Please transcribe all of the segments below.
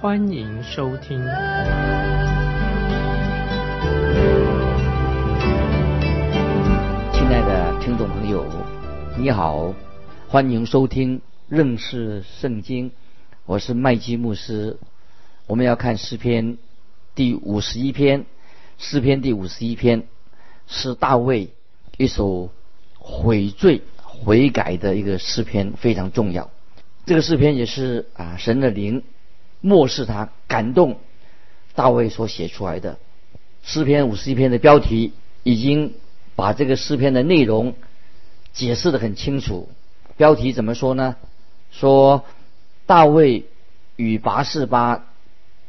欢迎收听。亲爱的听众朋友，你好，欢迎收听认识圣经，我是麦基牧师。我们要看诗篇第五十一篇，诗篇第五十一篇是大卫一首悔罪悔改的一个诗篇，非常重要。这个诗篇也是啊神的灵漠视他感动大卫所写出来的诗篇五十一篇的标题已经。把这个诗篇的内容解释的很清楚。标题怎么说呢？说大卫与拔示巴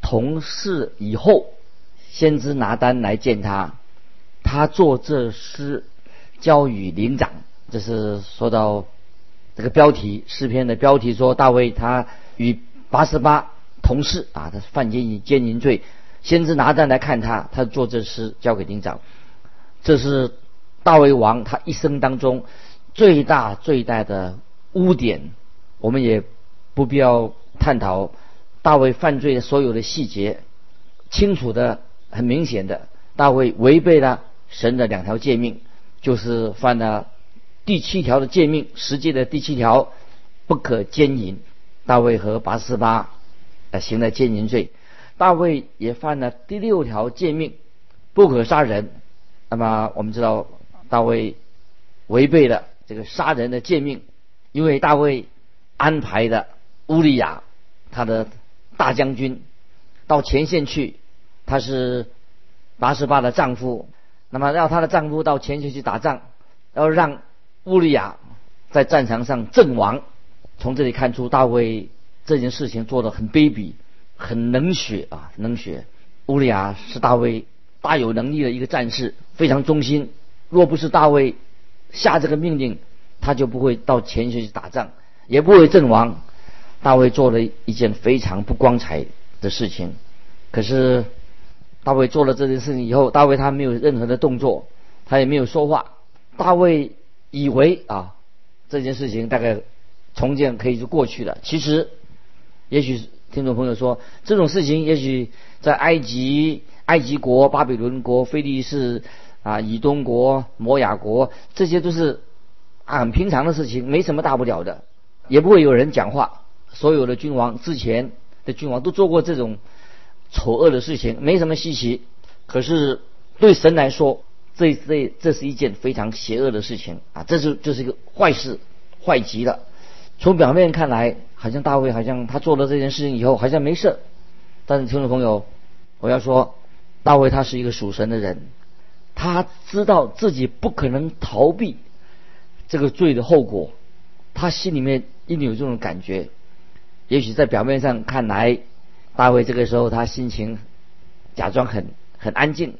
同事以后，先知拿单来见他，他做这诗交与灵长。这是说到这个标题诗篇的标题，说大卫他与拔示巴同事啊，他犯奸淫奸淫罪，先知拿单来看他，他做这诗交给灵长。这是。大卫王他一生当中最大最大的污点，我们也不必要探讨大卫犯罪的所有的细节，清楚的很明显的，大卫违背了神的两条诫命，就是犯了第七条的诫命，实际的第七条不可奸淫。大卫和八十八呃行了奸淫罪，大卫也犯了第六条诫命，不可杀人。那么我们知道。大卫违背了这个杀人的诫命，因为大卫安排的乌利亚他的大将军到前线去，他是八十八的丈夫，那么让他的丈夫到前线去打仗，要让乌利亚在战场上阵亡。从这里看出大卫这件事情做的很卑鄙，很冷血啊，冷血。乌利亚是大卫大有能力的一个战士，非常忠心。若不是大卫下这个命令，他就不会到前线去打仗，也不会阵亡。大卫做了一件非常不光彩的事情。可是大卫做了这件事情以后，大卫他没有任何的动作，他也没有说话。大卫以为啊，这件事情大概重建可以就过去了。其实，也许听众朋友说，这种事情也许在埃及、埃及国、巴比伦国、菲利士。啊，以东国、摩亚国，这些都是很平常的事情，没什么大不了的，也不会有人讲话。所有的君王之前的君王都做过这种丑恶的事情，没什么稀奇。可是对神来说，这这这是一件非常邪恶的事情啊！这是这是一个坏事，坏极了。从表面看来，好像大卫好像他做了这件事情以后好像没事，但是听众朋友，我要说，大卫他是一个属神的人。他知道自己不可能逃避这个罪的后果，他心里面一定有这种感觉。也许在表面上看来，大卫这个时候他心情假装很很安静，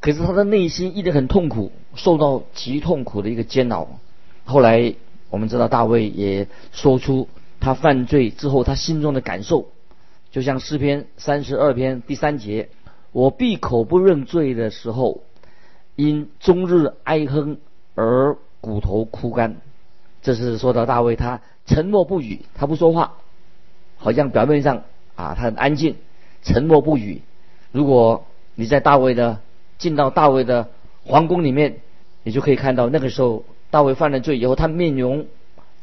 可是他的内心一直很痛苦，受到极痛苦的一个煎熬。后来我们知道大卫也说出他犯罪之后他心中的感受，就像诗篇三十二篇第三节：“我闭口不认罪的时候。”因终日哀哼而骨头枯干，这是说到大卫，他沉默不语，他不说话，好像表面上啊他很安静，沉默不语。如果你在大卫的进到大卫的皇宫里面，你就可以看到那个时候大卫犯了罪以后，他面容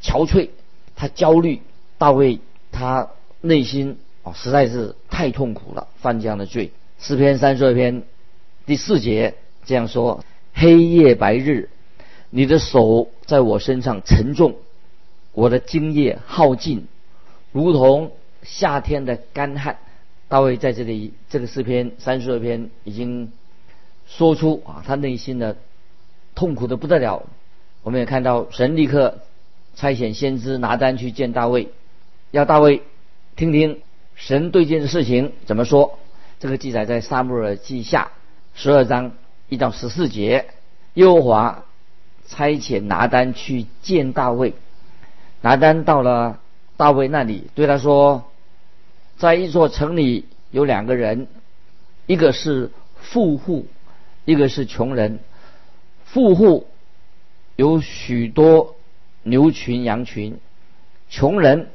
憔悴，他焦虑。大卫他内心啊实在是太痛苦了，犯这样的罪。诗篇三十二篇第四节。这样说，黑夜白日，你的手在我身上沉重，我的精液耗尽，如同夏天的干旱。大卫在这里这个诗篇三十二篇已经说出啊，他内心的痛苦的不得了。我们也看到神立刻差遣先知拿单去见大卫，要大卫听听神对这件事情怎么说。这个记载在撒母耳记下十二章一到十四节。耶和华差遣拿单去见大卫，拿单到了大卫那里，对他说：“在一座城里有两个人，一个是富户，一个是穷人。富户有许多牛群羊群，穷人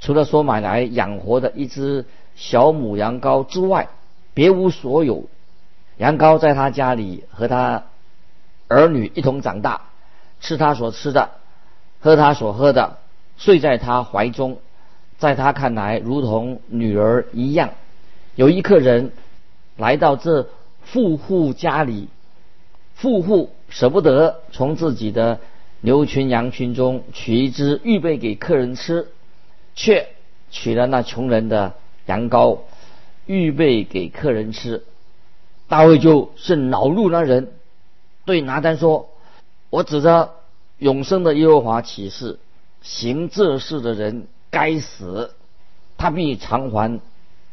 除了说买来养活的一只小母羊羔之外，别无所有。羊羔在他家里和他。”儿女一同长大，吃他所吃的，喝他所喝的，睡在他怀中，在他看来如同女儿一样。有一客人来到这富户家里，富户舍不得从自己的牛群羊群中取一只预备给客人吃，却取了那穷人的羊羔预备给客人吃。大卫就是恼怒那人。对拿单说：“我指着永生的耶和华起誓，行这事的人该死，他必偿还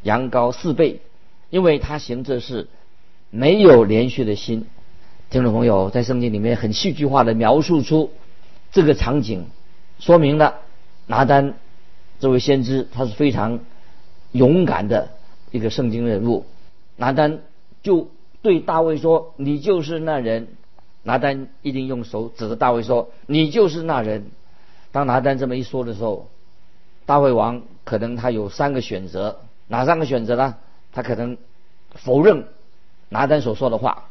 羊羔四倍，因为他行这事没有连续的心。”听众朋友，在圣经里面很戏剧化的描述出这个场景，说明了拿单这位先知他是非常勇敢的一个圣经人物。拿单就对大卫说：“你就是那人。”拿单一定用手指着大卫说：“你就是那人。”当拿单这么一说的时候，大卫王可能他有三个选择，哪三个选择呢？他可能否认拿单所说的话。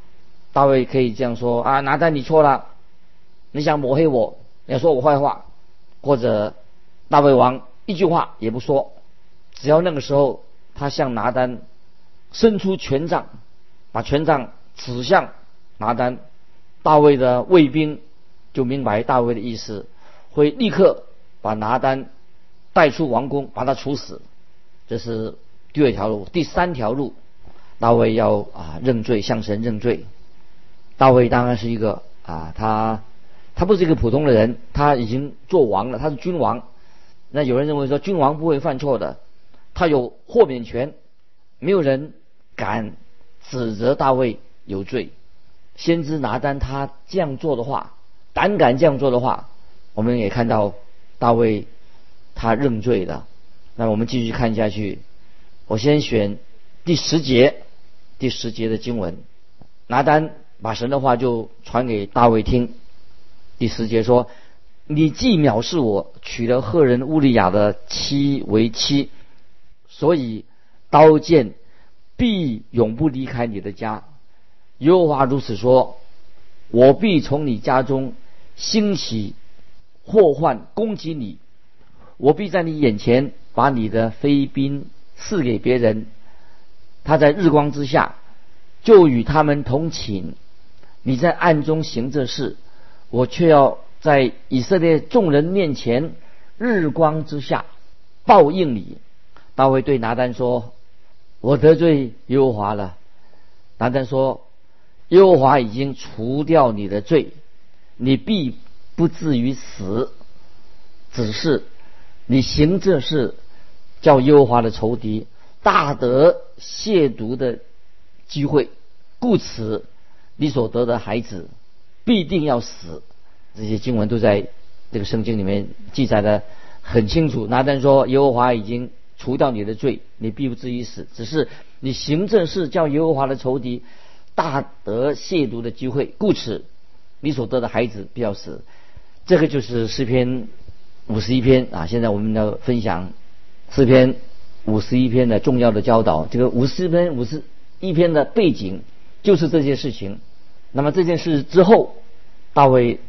大卫可以这样说：“啊，拿单你错了，你想抹黑我，你要说我坏话。”或者大卫王一句话也不说，只要那个时候他向拿单伸出权杖，把权杖指向拿单。大卫的卫兵就明白大卫的意思，会立刻把拿单带出王宫，把他处死。这是第二条路。第三条路，大卫要啊认罪，向神认罪。大卫当然是一个啊，他他不是一个普通的人，他已经做王了，他是君王。那有人认为说，君王不会犯错的，他有豁免权，没有人敢指责大卫有罪。先知拿单他这样做的话，胆敢这样做的话，我们也看到大卫他认罪了。那我们继续看下去，我先选第十节，第十节的经文。拿单把神的话就传给大卫听。第十节说：“你既藐视我，娶了赫人乌利亚的妻为妻，所以刀剑必永不离开你的家。”耶和华如此说：“我必从你家中兴起祸患攻击你，我必在你眼前把你的妃嫔赐给别人，他在日光之下就与他们同寝。你在暗中行这事，我却要在以色列众人面前日光之下报应你。”大卫对拿单说：“我得罪耶和华了。”拿单说。耶和华已经除掉你的罪，你必不至于死。只是你行这事，叫耶和华的仇敌大得亵渎的机会，故此你所得的孩子必定要死。这些经文都在这个圣经里面记载的很清楚。拿单说：耶和华已经除掉你的罪，你必不至于死。只是你行这事，叫耶和华的仇敌。大得亵渎的机会，故此你所得的孩子必要死。这个就是诗篇五十一篇啊。现在我们要分享诗篇五十一篇的重要的教导。这个五十篇五十一篇的背景就是这件事情。那么这件事之后，大卫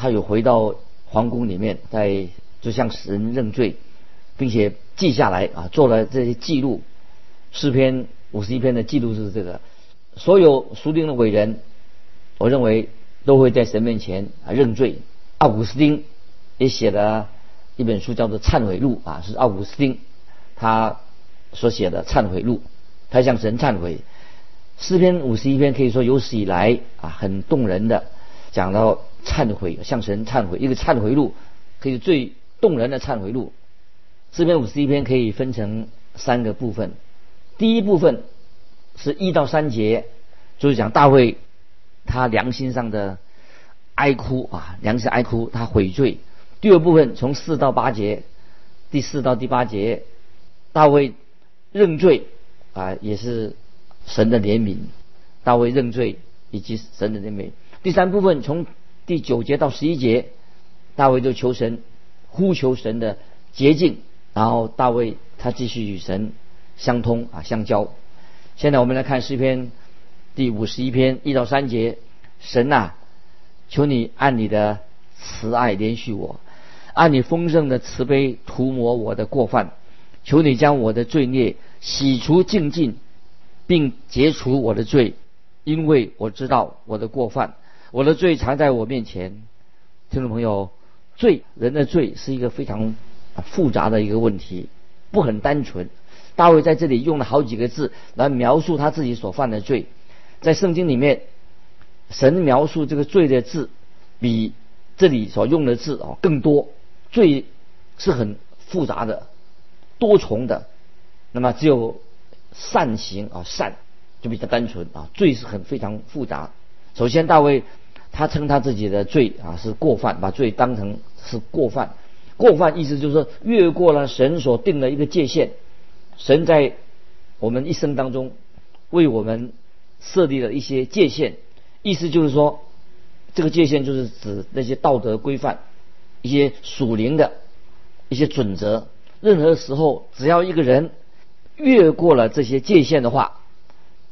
他有回到皇宫里面，在就向神认罪，并且记下来啊，做了这些记录。诗篇五十一篇的记录是这个。所有属灵的伟人，我认为都会在神面前啊认罪。奥古斯丁也写了一本书，叫做《忏悔录》啊，是奥古斯丁他所写的忏悔录，他向神忏悔。诗篇五十一篇可以说有史以来啊很动人的，讲到忏悔，向神忏悔，一个忏悔录可以最动人的忏悔录。诗篇五十一篇可以分成三个部分，第一部分。是一到三节，就是讲大卫他良心上的哀哭啊，良心哀哭，他悔罪。第二部分从四到八节，第四到第八节，大卫认罪啊，也是神的怜悯。大卫认罪以及神的怜悯。第三部分从第九节到十一节，大卫就求神，呼求神的洁净，然后大卫他继续与神相通啊相交。现在我们来看诗篇第五十一篇一到三节，神呐，求你按你的慈爱连续我。按你丰盛的慈悲涂抹我的过犯，求你将我的罪孽洗除净尽，并解除我的罪，因为我知道我的过犯，我的罪藏在我面前。听众朋友，罪人的罪是一个非常复杂的一个问题，不很单纯。大卫在这里用了好几个字来描述他自己所犯的罪，在圣经里面，神描述这个罪的字比这里所用的字哦更多。罪是很复杂的、多重的，那么只有善行啊，善就比较单纯啊。罪是很非常复杂。首先，大卫他称他自己的罪啊是过犯，把罪当成是过犯。过犯意思就是说越过了神所定的一个界限。神在我们一生当中为我们设立了一些界限，意思就是说这个界限就是指那些道德规范。一些属灵的一些准则，任何时候只要一个人越过了这些界限的话，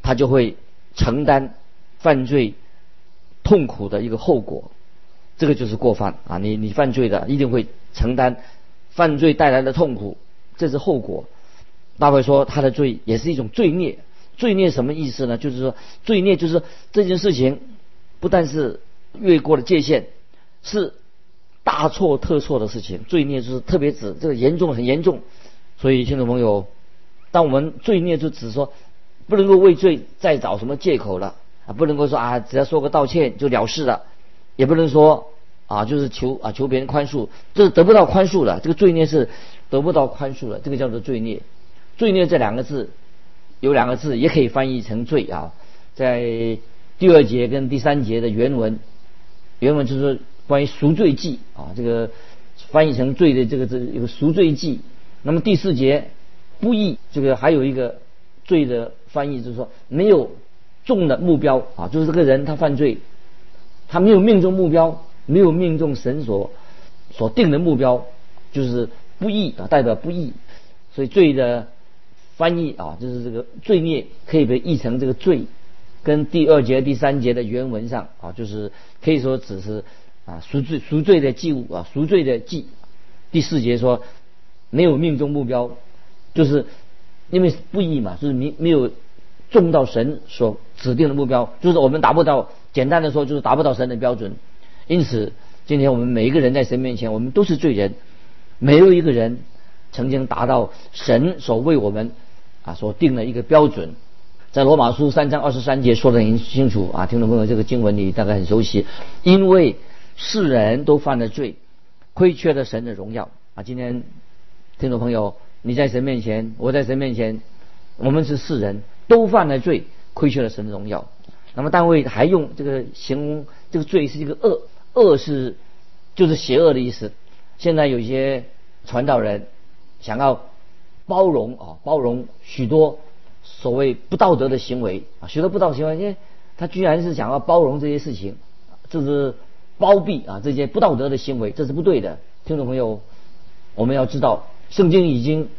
他就会承担犯罪痛苦的一个后果。这个就是过犯啊！你你犯罪的一定会承担犯罪带来的痛苦，这是后果。大卫说他的罪也是一种罪孽。罪孽什么意思呢？就是说罪孽就是这件事情不但是越过了界限，是。大错特错的事情，罪孽就是特别指这个严重很严重，所以听众朋友，当我们罪孽就指说不能够为罪再找什么借口了啊，不能够说啊只要说个道歉就了事了，也不能说啊就是求啊求别人宽恕，这是得不到宽恕的，这个罪孽是得不到宽恕的，这个叫做罪孽。罪孽这两个字有两个字也可以翻译成罪啊，在第二节跟第三节的原文，原文就是。关于赎罪记啊，这个翻译成罪的这个这一个赎罪记。那么第四节不义，这个还有一个罪的翻译就是说没有中的目标啊，就是这个人他犯罪，他没有命中目标，没有命中神所所定的目标，就是不义啊，代表不义。所以罪的翻译啊，就是这个罪孽可以被译成这个罪，跟第二节第三节的原文上啊，就是可以说只是。啊，赎罪赎罪的祭物啊，赎罪的祭。第四节说没有命中目标，就是因为不义嘛，就是没没有中到神所指定的目标，就是我们达不到。简单的说，就是达不到神的标准。因此，今天我们每一个人在神面前，我们都是罪人，没有一个人曾经达到神所为我们啊所定的一个标准。在罗马书三章二十三节说的很清楚啊，听众朋友，这个经文你大概很熟悉，因为。世人都犯了罪，亏缺了神的荣耀啊！今天听众朋友，你在神面前，我在神面前，我们是世人都犯了罪，亏缺了神的荣耀。那么单位还用这个形容这个罪是一个恶，恶是就是邪恶的意思。现在有些传道人想要包容啊，包容许多所谓不道德的行为啊，许多不道德行为，因为他居然是想要包容这些事情，这是。包庇啊这些不道德的行为，这是不对的。听众朋友，我们要知道，圣经已经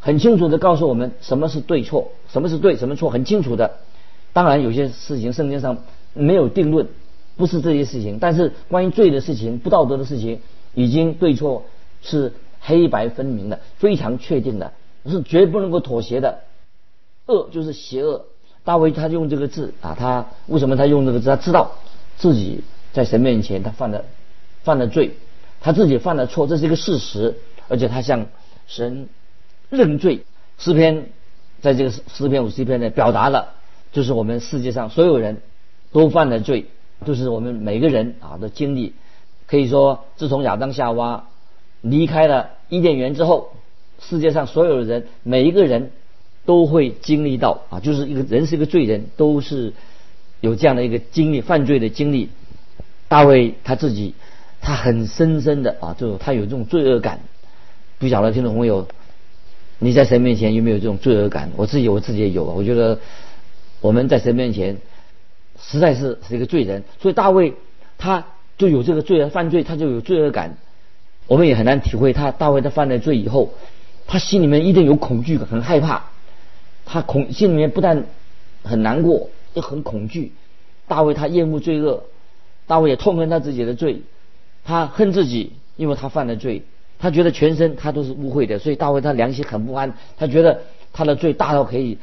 很清楚的告诉我们什么是对错，什么是对，什么错，很清楚的。当然，有些事情圣经上没有定论，不是这些事情。但是关于罪的事情、不道德的事情，已经对错是黑白分明的，非常确定的，是绝不能够妥协的。恶就是邪恶。大卫他用这个字啊，他为什么他用这个字？他知道自己。在神面前，他犯了犯了罪，他自己犯了错，这是一个事实，而且他向神认罪。诗篇在这个诗篇五十一篇呢，表达了就是我们世界上所有人都犯了罪，就是我们每个人啊的经历。可以说，自从亚当夏娃离开了伊甸园之后，世界上所有的人每一个人都会经历到啊，就是一个人是一个罪人，都是有这样的一个经历，犯罪的经历。大卫他自己，他很深深的啊，就他有这种罪恶感。不晓得听众朋友，你在神面前有没有这种罪恶感？我自己我自己也有。我觉得我们在神面前实在是是一个罪人，所以大卫他就有这个罪恶犯罪，他就有罪恶感。我们也很难体会他大卫他犯了罪以后，他心里面一定有恐惧很害怕。他恐心里面不但很难过，又很恐惧。大卫他厌恶罪恶，大卫也痛恨他自己的罪，他恨自己，因为他犯了罪，他觉得全身他都是污秽的，所以大卫他良心很不安，他觉得他的罪大到可以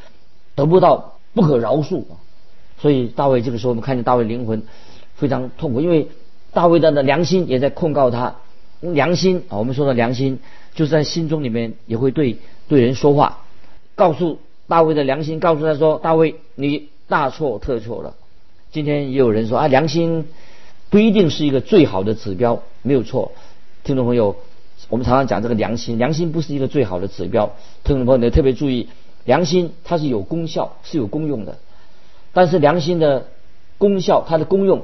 得不到不可饶恕啊，所以大卫这个时候我们看见大卫灵魂非常痛苦，因为大卫的良心也在控告他，良心啊，我们说的良心就是在心中里面也会对对人说话，告诉。大卫的良心告诉他说：“大卫，你大错特错了。”今天也有人说啊，良心不一定是一个最好的指标，没有错。听众朋友，我们常常讲这个良心，良心不是一个最好的指标。听众朋友，你特别注意，良心它是有功效，是有功用的。但是良心的功效，它的功用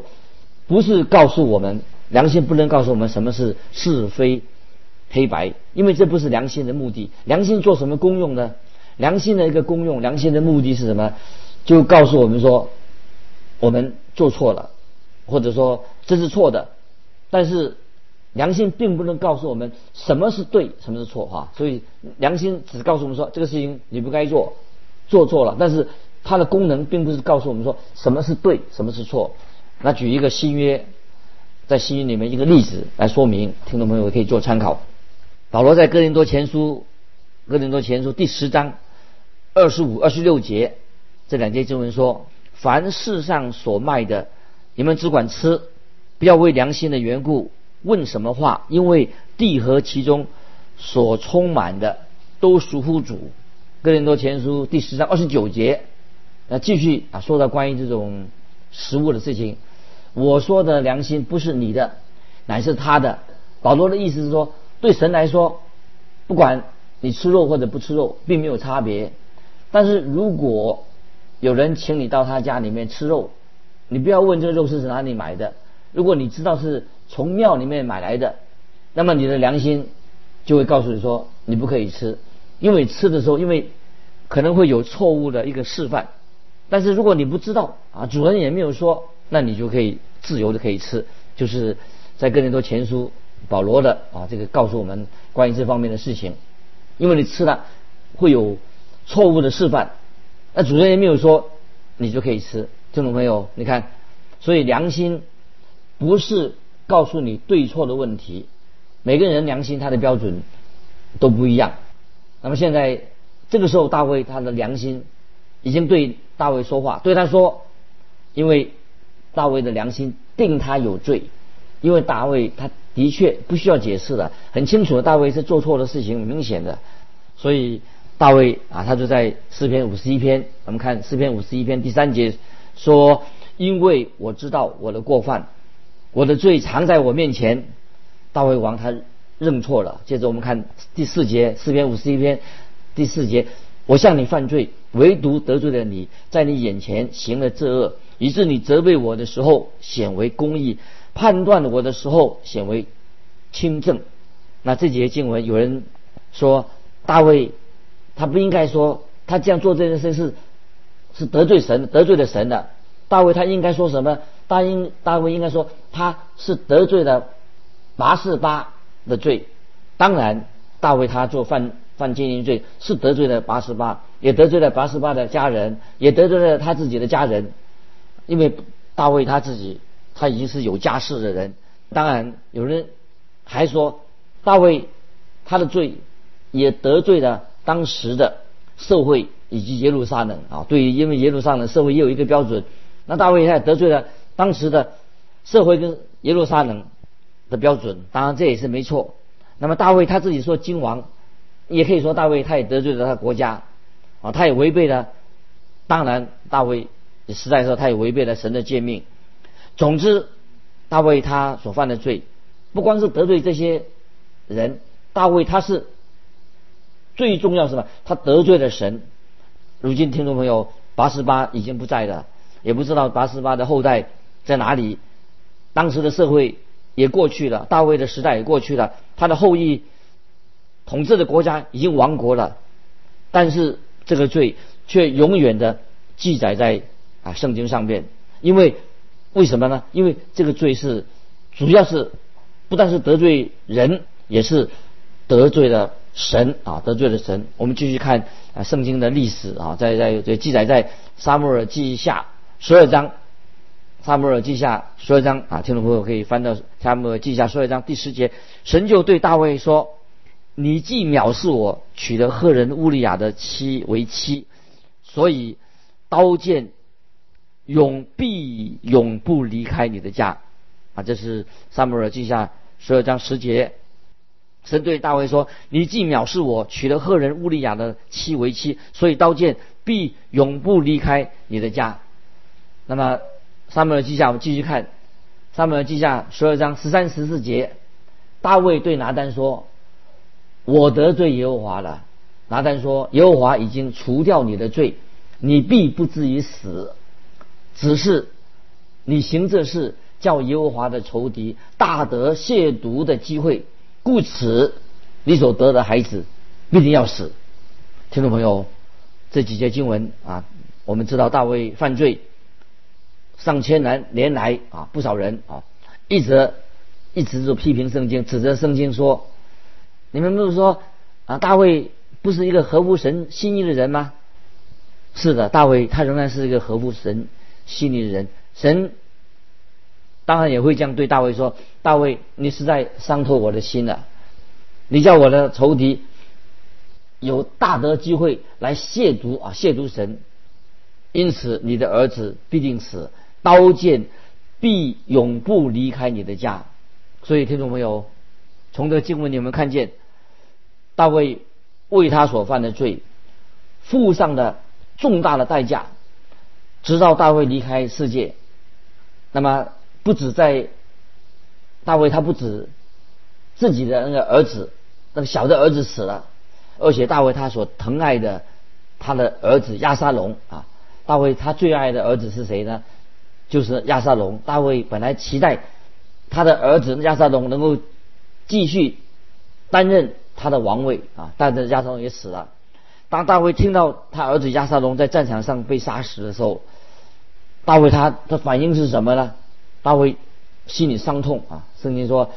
不是告诉我们，良心不能告诉我们什么是是非黑白，因为这不是良心的目的。良心做什么功用呢？良心的一个功用，良心的目的是什么？就告诉我们说，我们做错了，或者说这是错的。但是良心并不能告诉我们什么是对，什么是错哈。所以良心只告诉我们说这个事情你不该做，做错了。但是它的功能并不是告诉我们说什么是对，什么是错。那举一个新约，在新约里面一个例子来说明，听众朋友可以做参考。保罗在哥林多前书，哥林多前书第十章。二十五、二十六节这两节经文说：“凡世上所卖的，你们只管吃，不要为良心的缘故问什么话，因为地和其中所充满的都属乎主。”哥林多前书第十章二十九节，那继续啊，说到关于这种食物的事情。我说的良心不是你的，乃是他的。保罗的意思是说，对神来说，不管你吃肉或者不吃肉，并没有差别。但是如果有人请你到他家里面吃肉，你不要问这个肉是哪里买的。如果你知道是从庙里面买来的，那么你的良心就会告诉你说你不可以吃，因为吃的时候因为可能会有错误的一个示范。但是如果你不知道啊，主人也没有说，那你就可以自由的可以吃。就是在哥林多前书保罗的啊这个告诉我们关于这方面的事情，因为你吃了会有。错误的示范，那主人也没有说你就可以吃，听众朋友，你看，所以良心不是告诉你对错的问题，每个人良心他的标准都不一样。那么现在这个时候，大卫他的良心已经对大卫说话，对他说，因为大卫的良心定他有罪，因为大卫他的确不需要解释的，很清楚的，大卫是做错的事情，明显的，所以。大卫啊，他就在诗篇五十一篇，我们看诗篇五十一篇第三节说：“因为我知道我的过犯，我的罪藏在我面前。”大卫王他认错了。接着我们看第四节，四篇五十一篇第四节：“我向你犯罪，唯独得罪了你，在你眼前行了这恶，以致你责备我的时候显为公义，判断我的时候显为轻正。”那这节经文有人说大卫。他不应该说他这样做这件事是是得罪神得罪了神的。大卫他应该说什么？大应大卫应该说他是得罪了八四八的罪。当然，大卫他做犯犯奸淫罪是得罪了八十八，也得罪了八十八的家人，也得罪了他自己的家人。因为大卫他自己他已经是有家室的人。当然，有人还说大卫他的罪也得罪了。当时的社会以及耶路撒冷啊，对于因为耶路撒冷社会也有一个标准，那大卫他也得罪了当时的社会跟耶路撒冷的标准，当然这也是没错。那么大卫他自己说君王，也可以说大卫他也得罪了他国家啊，他也违背了，当然大卫实在说他也违背了神的诫命。总之，大卫他所犯的罪，不光是得罪这些人，大卫他是。最重要是什么？他得罪了神，如今听众朋友，八十八已经不在了，也不知道八十八的后代在哪里。当时的社会也过去了，大卫的时代也过去了，他的后裔统治的国家已经亡国了，但是这个罪却永远的记载在啊圣经上面。因为为什么呢？因为这个罪是主要是不但是得罪人，也是得罪了神啊，得罪了神。我们继续看啊圣经的历史啊，在在在记载在撒母耳记下十二章。撒母耳记下十二章啊，听众朋友可以翻到撒母耳记下十二章第十节，神就对大卫说：“你既藐视我，娶了赫人乌利亚的妻为妻，所以刀剑永必永不离开你的家。”啊，这是撒母耳记下十二章十节，神对大卫说：“你既藐视我，娶了赫人乌利亚的妻为妻，所以刀剑必永不离开你的家。”那么。撒母耳记下，我们继续看撒母耳记下十二章十三十四节，大卫对拿单说：“我得罪耶和华了。”拿单说：“耶和华已经除掉你的罪，你必不至于死。只是你行这事，叫耶和华的仇敌大得亵渎的机会，故此你所得的孩子必定要死。”听众朋友，这几节经文啊，我们知道大卫犯罪。上千年年来啊，不少人啊，一直一直就批评圣经，指责圣经说：“你们不是说啊，大卫不是一个合乎神心意的人吗？”是的，大卫他仍然是一个合乎神心意的人。神当然也会这样对大卫说：“大卫，你是在伤透我的心了，你叫我的仇敌有大得机会来亵渎啊，亵渎神，因此你的儿子必定死。”刀剑必永不离开你的家，所以听众朋友，从这个经文你们看见大卫为他所犯的罪付上了重大的代价，直到大卫离开世界。那么不止在大卫，他不止自己的那个儿子，那个小的儿子死了，而且大卫他所疼爱的他的儿子亚沙龙啊，大卫他最爱的儿子是谁呢？就是亚沙龙，大卫本来期待他的儿子亚沙龙能够继续担任他的王位啊，但是亚沙龙也死了。当大卫听到他儿子亚沙龙在战场上被杀死的时候，大卫他的反应是什么呢？大卫心里伤痛啊。圣经说，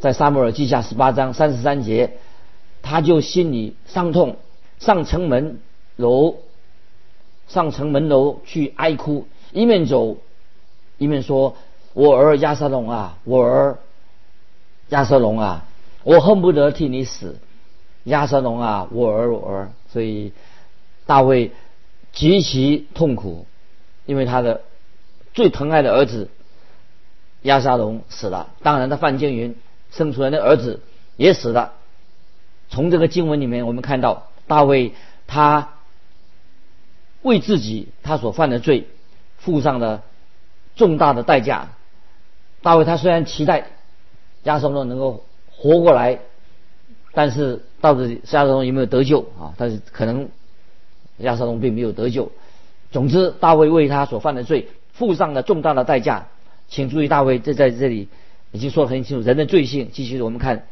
在撒母耳记下十八章三十三节，他就心里伤痛，上城门楼，上城门楼去哀哭，一面走。一面说：“我儿亚瑟龙啊，我儿亚瑟龙啊，我恨不得替你死，亚瑟龙啊，我儿我儿。”所以大卫极其痛苦，因为他的最疼爱的儿子亚沙龙死了。当然，他范建云生出来的儿子也死了。从这个经文里面，我们看到大卫他为自己他所犯的罪付上了。重大的代价，大卫他虽然期待亚瑟龙能够活过来，但是到底亚瑟龙有没有得救啊？但是可能亚瑟龙并没有得救。总之，大卫为他所犯的罪付上了重大的代价。请注意，大卫这在这里已经说得很清楚，人的罪性。继续，我们看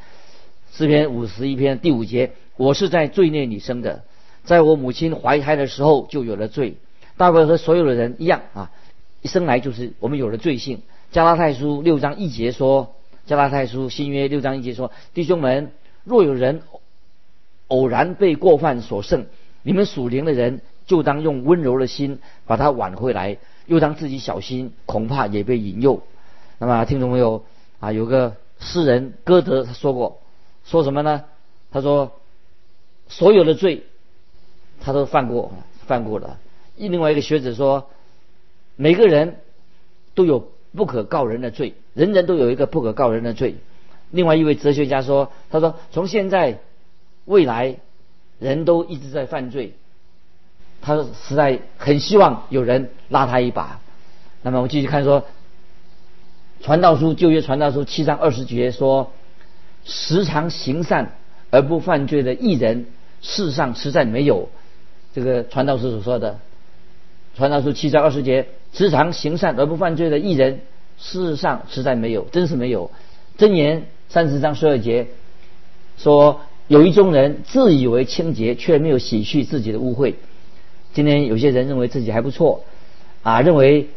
诗篇五十一篇第五节：“我是在罪孽里生的，在我母亲怀胎的时候就有了罪。”大卫和所有的人一样啊。一生来就是我们有了罪性。加拉太书六章一节说，加拉太书新约六章一节说，弟兄们，若有人偶然被过犯所胜，你们属灵的人就当用温柔的心把他挽回来，又当自己小心，恐怕也被引诱。那么听众朋友啊，有个诗人歌德他说过，说什么呢？他说，所有的罪他都犯过，犯过了。另外一个学者说。每个人都有不可告人的罪，人人都有一个不可告人的罪。另外一位哲学家说：“他说从现在未来，人都一直在犯罪。他实在很希望有人拉他一把。”那么我继续看说，《传道书》旧约《传道书》七章二十节说：“时常行善而不犯罪的艺人，世上实在没有。这个传道书所说的，传道书七章二十节，时常行善而不犯罪的艺人，世上实在没有，真是没有。箴言三十章十二节说，有一种人自以为清洁，却没有洗去自己的污秽。今天有些人认为自己还不错，啊，认为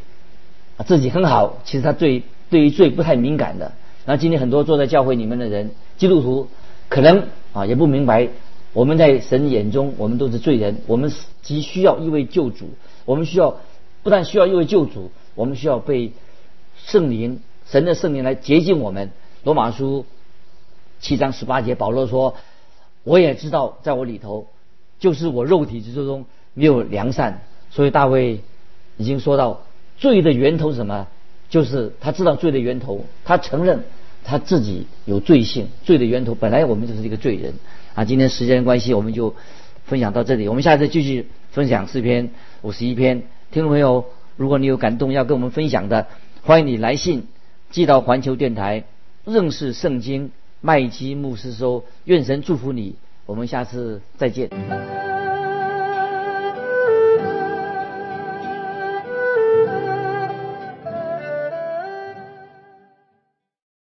自己很好，其实他对对于罪不太敏感的。那今天很多坐在教会里面的人，基督徒可能啊也不明白，我们在神眼中我们都是罪人，我们急需要一位救主，我们需要不但需要一位救主，我们需要被圣灵神的圣灵来洁净我们。罗马书七章十八节，保罗说：“我也知道，在我里头，就是我肉体之中。”没有良善，所以大卫已经说到罪的源头是什么？就是他知道罪的源头，他承认他自己有罪性。罪的源头本来我们就是一个罪人啊！今天时间关系，我们就分享到这里。我们下次继续分享四篇五十一篇。听众朋友，如果你有感动要跟我们分享的，欢迎你来信寄到环球电台认识圣经麦基牧师说。愿神祝福你，我们下次再见。